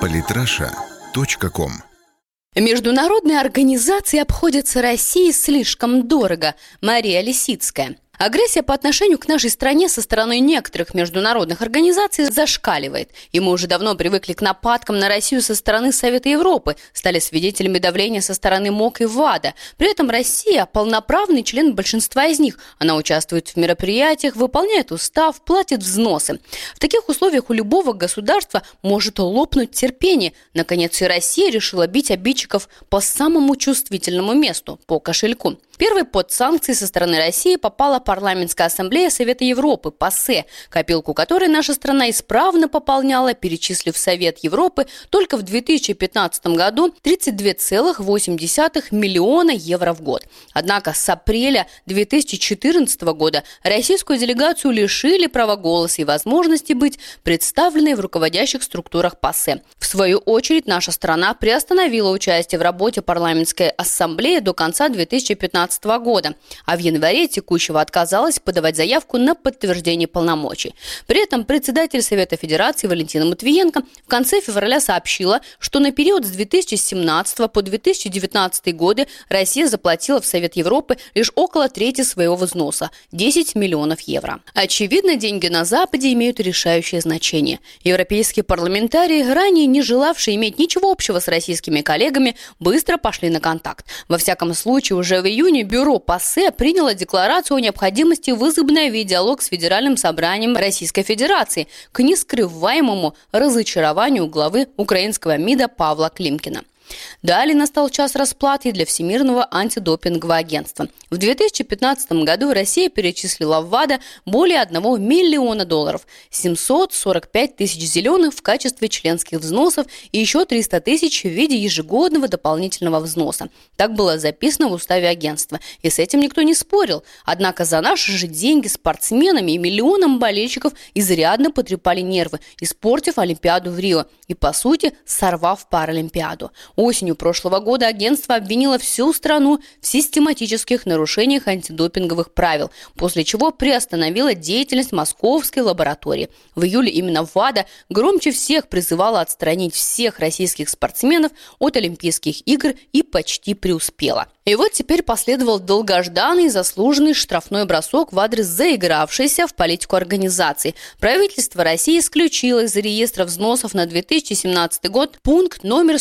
Политраша.ком Международные организации обходятся России слишком дорого. Мария Лисицкая. Агрессия по отношению к нашей стране со стороны некоторых международных организаций зашкаливает. И мы уже давно привыкли к нападкам на Россию со стороны Совета Европы, стали свидетелями давления со стороны МОК и ВАДА. При этом Россия – полноправный член большинства из них. Она участвует в мероприятиях, выполняет устав, платит взносы. В таких условиях у любого государства может лопнуть терпение. Наконец и Россия решила бить обидчиков по самому чувствительному месту – по кошельку. Первой под санкции со стороны России попала парламентская ассамблея Совета Европы, ПАСЕ, копилку которой наша страна исправно пополняла, перечислив Совет Европы только в 2015 году 32,8 миллиона евро в год. Однако с апреля 2014 года российскую делегацию лишили права голоса и возможности быть представленной в руководящих структурах ПАСЕ. В свою очередь, наша страна приостановила участие в работе парламентской ассамблеи до конца 2015 2015 года, а в январе текущего отказалась подавать заявку на подтверждение полномочий. При этом председатель Совета Федерации Валентина Матвиенко в конце февраля сообщила, что на период с 2017 по 2019 годы Россия заплатила в Совет Европы лишь около трети своего взноса – 10 миллионов евро. Очевидно, деньги на Западе имеют решающее значение. Европейские парламентарии, ранее не желавшие иметь ничего общего с российскими коллегами, быстро пошли на контакт. Во всяком случае, уже в июне июне бюро ПАСЕ приняло декларацию о необходимости возобновить диалог с Федеральным собранием Российской Федерации к нескрываемому разочарованию главы украинского МИДа Павла Климкина. Далее настал час расплаты для Всемирного антидопингового агентства. В 2015 году Россия перечислила в ВАДА более 1 миллиона долларов, 745 тысяч зеленых в качестве членских взносов и еще 300 тысяч в виде ежегодного дополнительного взноса. Так было записано в уставе агентства, и с этим никто не спорил. Однако за наши же деньги спортсменами и миллионам болельщиков изрядно потрепали нервы, испортив Олимпиаду в Рио и, по сути, сорвав Паралимпиаду. Осенью прошлого года агентство обвинило всю страну в систематических нарушениях антидопинговых правил, после чего приостановило деятельность московской лаборатории. В июле именно ВАДА громче всех призывала отстранить всех российских спортсменов от Олимпийских игр и почти преуспела. И вот теперь последовал долгожданный заслуженный штрафной бросок в адрес заигравшейся в политику организации. Правительство России исключило из реестра взносов на 2017 год пункт номер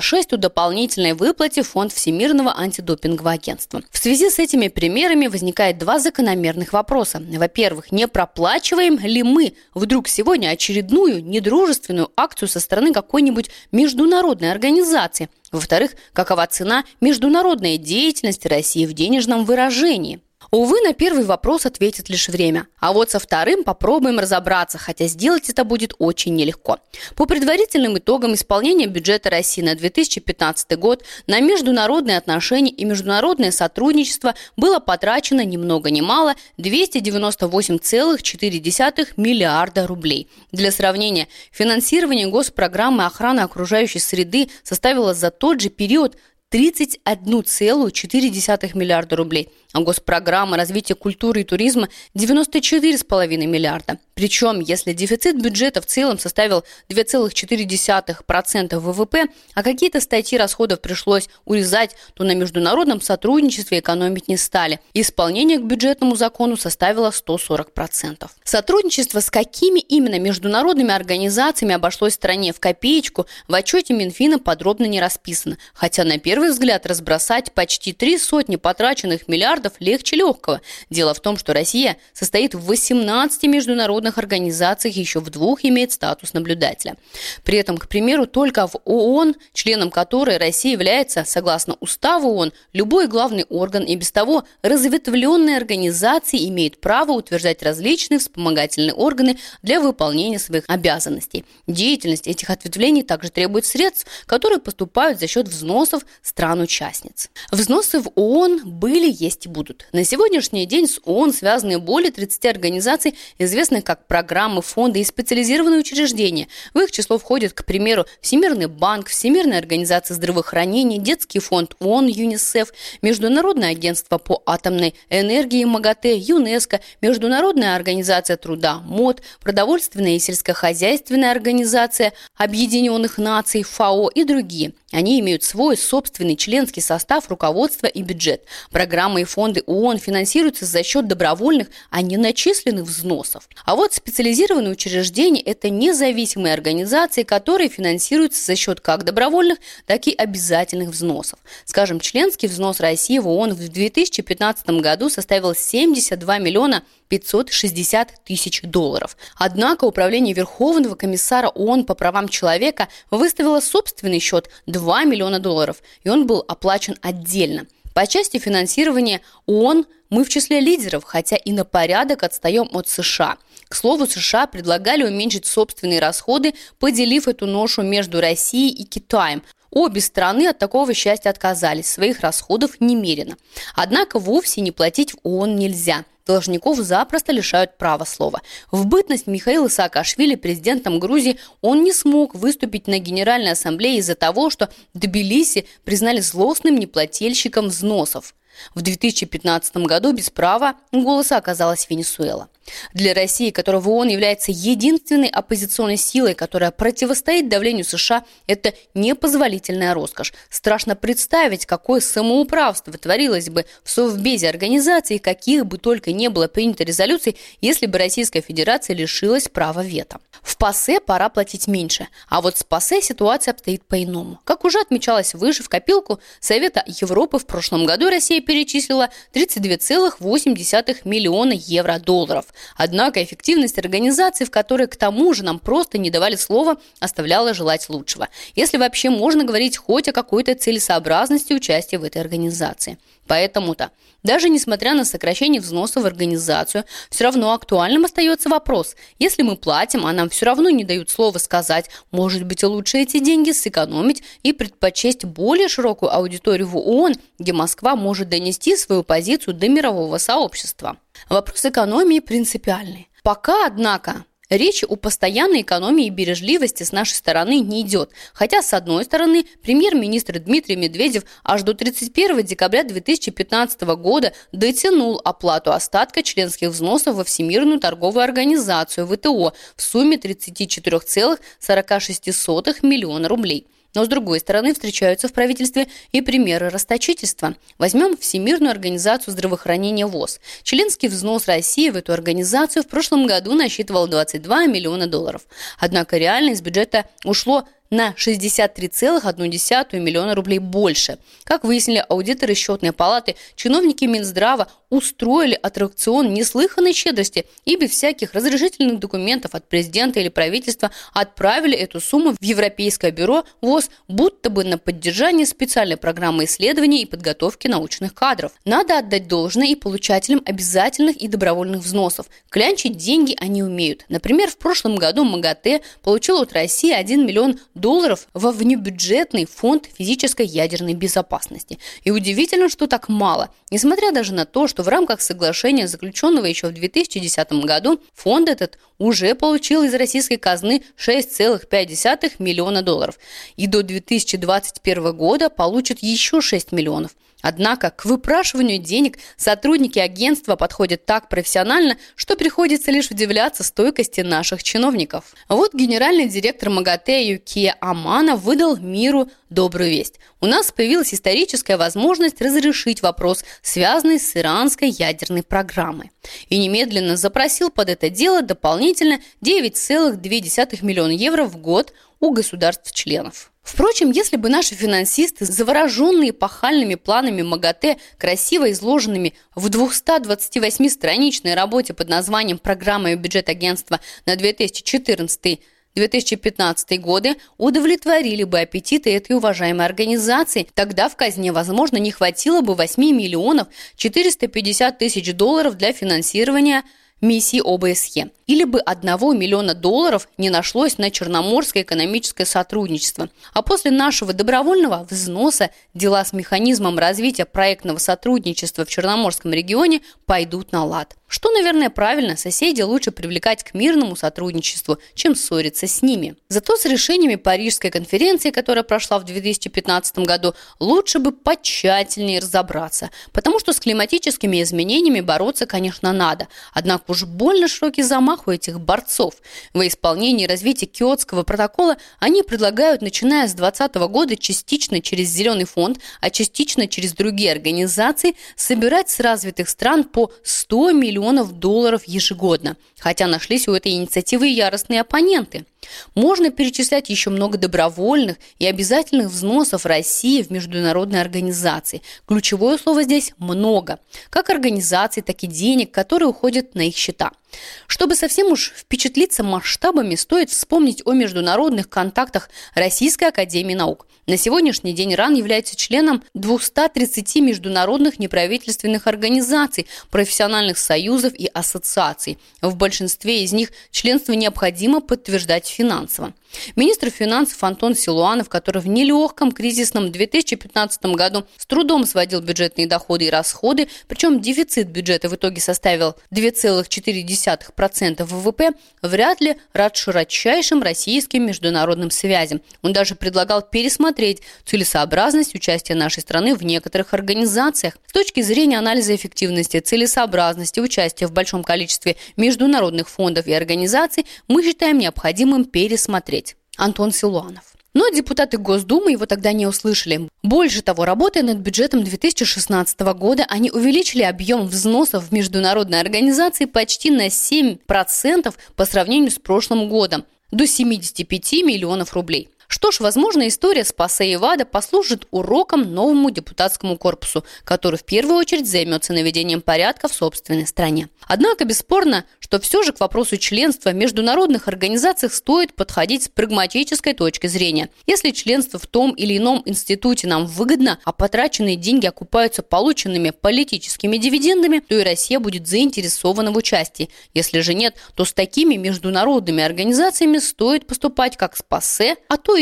196 о дополнительной выплате Фонд Всемирного антидопингового агентства. В связи с этими примерами возникает два закономерных вопроса. Во-первых, не проплачиваем ли мы вдруг сегодня очередную недружественную акцию со стороны какой-нибудь международной организации – во-вторых, какова цена международной деятельности России в денежном выражении? Увы, на первый вопрос ответит лишь время. А вот со вторым попробуем разобраться, хотя сделать это будет очень нелегко. По предварительным итогам исполнения бюджета России на 2015 год на международные отношения и международное сотрудничество было потрачено ни много ни мало 298,4 миллиарда рублей. Для сравнения, финансирование госпрограммы охраны окружающей среды составило за тот же период 31,4 миллиарда рублей – а госпрограмма развития культуры и туризма 94,5 миллиарда. Причем, если дефицит бюджета в целом составил 2,4% ВВП, а какие-то статьи расходов пришлось урезать, то на международном сотрудничестве экономить не стали. Исполнение к бюджетному закону составило 140%. Сотрудничество с какими именно международными организациями обошлось стране в копеечку, в отчете Минфина подробно не расписано. Хотя на первый взгляд разбросать почти три сотни потраченных миллиардов легче легкого. Дело в том, что Россия состоит в 18 международных организациях, еще в двух имеет статус наблюдателя. При этом, к примеру, только в ООН, членом которой Россия является, согласно уставу ООН, любой главный орган и без того разветвленные организации имеют право утверждать различные вспомогательные органы для выполнения своих обязанностей. Деятельность этих ответвлений также требует средств, которые поступают за счет взносов стран-участниц. Взносы в ООН были, есть и будут. На сегодняшний день с ООН связаны более 30 организаций, известных как программы, фонды и специализированные учреждения. В их число входят, к примеру, Всемирный банк, Всемирная организация здравоохранения, Детский фонд ООН, ЮНИСЕФ, Международное агентство по атомной энергии МАГАТЭ, ЮНЕСКО, Международная организация труда МОД, Продовольственная и сельскохозяйственная организация Объединенных Наций, ФАО и другие. Они имеют свой собственный членский состав, руководство и бюджет. Программы и фонды ООН финансируются за счет добровольных, а не начисленных взносов. А вот специализированные учреждения – это независимые организации, которые финансируются за счет как добровольных, так и обязательных взносов. Скажем, членский взнос России в ООН в 2015 году составил 72 миллиона 560 тысяч долларов. Однако Управление Верховного комиссара ООН по правам человека выставило собственный счет 2 миллиона долларов, и он был оплачен отдельно. По части финансирования ООН мы в числе лидеров, хотя и на порядок отстаем от США. К слову, США предлагали уменьшить собственные расходы, поделив эту ношу между Россией и Китаем – Обе страны от такого счастья отказались, своих расходов немерено. Однако вовсе не платить в ООН нельзя. Должников запросто лишают права слова. В бытность Михаила Саакашвили президентом Грузии он не смог выступить на Генеральной Ассамблее из-за того, что Тбилиси признали злостным неплательщиком взносов. В 2015 году без права голоса оказалась Венесуэла. Для России, которая в ООН является единственной оппозиционной силой, которая противостоит давлению США, это непозволительная роскошь. Страшно представить, какое самоуправство творилось бы в Совбезе организации, каких бы только не было принято резолюций, если бы Российская Федерация лишилась права вето. В ПАСЕ пора платить меньше, а вот с ПАСЕ ситуация обстоит по-иному. Как уже отмечалось выше, в копилку Совета Европы в прошлом году Россия перечислила 32,8 миллиона евро-долларов. Однако эффективность организации, в которой к тому же нам просто не давали слова, оставляла желать лучшего. Если вообще можно говорить хоть о какой-то целесообразности участия в этой организации. Поэтому-то, даже несмотря на сокращение взноса в организацию, все равно актуальным остается вопрос. Если мы платим, а нам все равно не дают слова сказать, может быть лучше эти деньги сэкономить и предпочесть более широкую аудиторию в ООН, где Москва может донести свою позицию до мирового сообщества. Вопрос экономии принципиальный. Пока, однако, Речи о постоянной экономии и бережливости с нашей стороны не идет. Хотя, с одной стороны, премьер-министр Дмитрий Медведев аж до 31 декабря 2015 года дотянул оплату остатка членских взносов во Всемирную торговую организацию ВТО в сумме 34,46 миллиона рублей. Но, с другой стороны, встречаются в правительстве и примеры расточительства. Возьмем Всемирную организацию здравоохранения ВОЗ. Членский взнос России в эту организацию в прошлом году насчитывал 22 миллиона долларов. Однако реально из бюджета ушло на 63,1 миллиона рублей больше. Как выяснили аудиторы счетной палаты, чиновники Минздрава устроили аттракцион неслыханной щедрости и без всяких разрешительных документов от президента или правительства отправили эту сумму в Европейское бюро ВОЗ, будто бы на поддержание специальной программы исследований и подготовки научных кадров. Надо отдать должное и получателям обязательных и добровольных взносов. Клянчить деньги они умеют. Например, в прошлом году МАГАТЭ получил от России 1 миллион долларов во внебюджетный фонд физической ядерной безопасности. И удивительно, что так мало, несмотря даже на то, что в рамках соглашения, заключенного еще в 2010 году, фонд этот уже получил из российской казны 6,5 миллиона долларов и до 2021 года получит еще 6 миллионов. Однако к выпрашиванию денег сотрудники агентства подходят так профессионально, что приходится лишь удивляться стойкости наших чиновников. Вот генеральный директор МАГАТЭ Юкия Амана выдал миру добрую весть. У нас появилась историческая возможность разрешить вопрос, связанный с иранской ядерной программой. И немедленно запросил под это дело дополнительно 9,2 миллиона евро в год у государств-членов. Впрочем, если бы наши финансисты, завороженные пахальными планами МАГАТЭ, красиво изложенными в 228-страничной работе под названием «Программа и бюджет агентства на 2014 2015 годы удовлетворили бы аппетиты этой уважаемой организации, тогда в казне, возможно, не хватило бы 8 миллионов 450 тысяч долларов для финансирования миссии ОБСЕ. Или бы одного миллиона долларов не нашлось на Черноморское экономическое сотрудничество. А после нашего добровольного взноса дела с механизмом развития проектного сотрудничества в Черноморском регионе пойдут на лад. Что, наверное, правильно, соседей лучше привлекать к мирному сотрудничеству, чем ссориться с ними. Зато с решениями Парижской конференции, которая прошла в 2015 году, лучше бы потщательнее разобраться, потому что с климатическими изменениями бороться, конечно, надо. Однако уж больно широкий замах у этих борцов. Во исполнении развития Киотского протокола они предлагают, начиная с 2020 года, частично через Зеленый фонд, а частично через другие организации, собирать с развитых стран по 100 миллионов миллионов долларов ежегодно, хотя нашлись у этой инициативы яростные оппоненты. Можно перечислять еще много добровольных и обязательных взносов России в международные организации. Ключевое слово здесь «много». Как организаций, так и денег, которые уходят на их счета. Чтобы совсем уж впечатлиться масштабами, стоит вспомнить о международных контактах Российской Академии Наук. На сегодняшний день РАН является членом 230 международных неправительственных организаций, профессиональных союзов и ассоциаций. В большинстве из них членство необходимо подтверждать финансово. Министр финансов Антон Силуанов, который в нелегком кризисном 2015 году с трудом сводил бюджетные доходы и расходы, причем дефицит бюджета в итоге составил 2,4% ВВП, вряд ли рад широчайшим российским международным связям. Он даже предлагал пересмотреть целесообразность участия нашей страны в некоторых организациях. С точки зрения анализа эффективности, целесообразности участия в большом количестве международных фондов и организаций, мы считаем необходимым пересмотреть Антон Силуанов. Но депутаты Госдумы его тогда не услышали. Больше того, работая над бюджетом 2016 года, они увеличили объем взносов в международные организации почти на 7% по сравнению с прошлым годом, до 75 миллионов рублей. Что ж, возможно, история с Пассе и Вада послужит уроком новому депутатскому корпусу, который в первую очередь займется наведением порядка в собственной стране. Однако, бесспорно, что все же к вопросу членства в международных организациях стоит подходить с прагматической точки зрения. Если членство в том или ином институте нам выгодно, а потраченные деньги окупаются полученными политическими дивидендами, то и Россия будет заинтересована в участии. Если же нет, то с такими международными организациями стоит поступать как с ПАСЕ, а то